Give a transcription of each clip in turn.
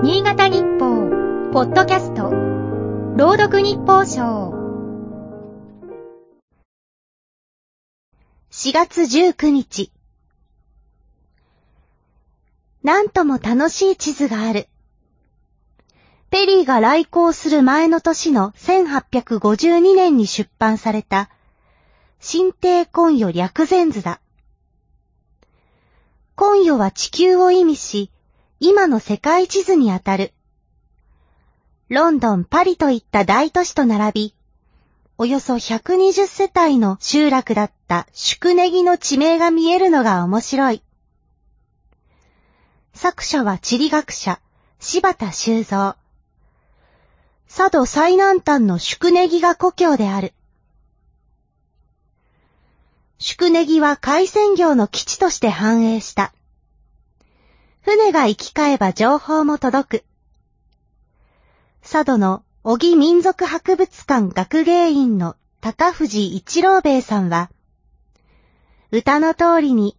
新潟日報、ポッドキャスト、朗読日報賞。4月19日。なんとも楽しい地図がある。ペリーが来航する前の年の1852年に出版された、新帝根予略前図だ。根予は地球を意味し、今の世界地図にあたる。ロンドン、パリといった大都市と並び、およそ120世帯の集落だった宿根木の地名が見えるのが面白い。作者は地理学者、柴田修造。佐渡最南端の宿根木が故郷である。宿根木は海鮮業の基地として繁栄した。船が行き交えば情報も届く。佐渡の小木民族博物館学芸員の高藤一郎兵衛さんは、歌の通りに、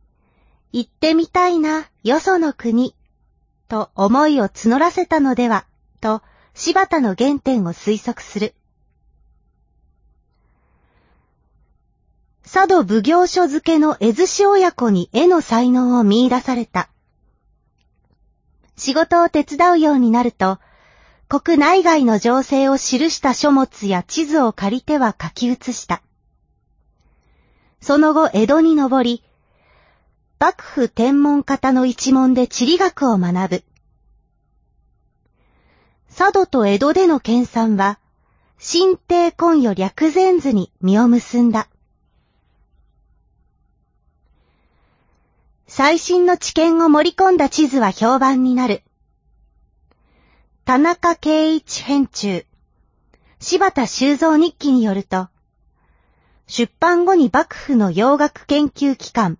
行ってみたいな、よその国、と思いを募らせたのでは、と柴田の原点を推測する。佐渡奉行所付けの絵寿司親子に絵の才能を見出された。仕事を手伝うようになると、国内外の情勢を記した書物や地図を借りては書き写した。その後江戸に登り、幕府天文方の一門で地理学を学ぶ。佐渡と江戸での研鑽は、新帝根予略前図に実を結んだ。最新の知見を盛り込んだ地図は評判になる。田中圭一編中、柴田修造日記によると、出版後に幕府の洋学研究機関、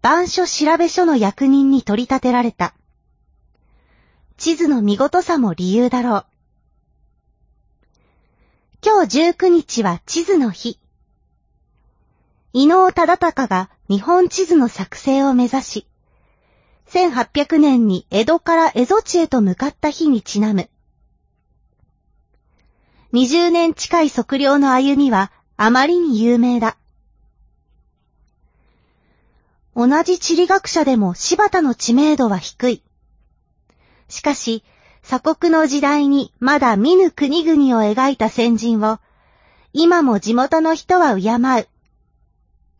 番書調べ書の役人に取り立てられた。地図の見事さも理由だろう。今日19日は地図の日。伊能忠敬が日本地図の作成を目指し、1800年に江戸から蝦夷地へと向かった日にちなむ。20年近い測量の歩みはあまりに有名だ。同じ地理学者でも柴田の知名度は低い。しかし、鎖国の時代にまだ見ぬ国々を描いた先人を、今も地元の人は敬う。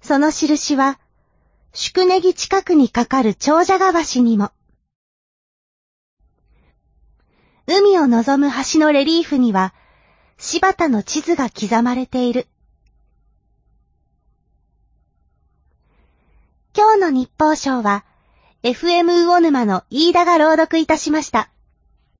その印は、宿根木近くにかかる長者川橋にも。海を望む橋のレリーフには、柴田の地図が刻まれている。今日の日報賞は、FM 魚沼の飯田が朗読いたしました。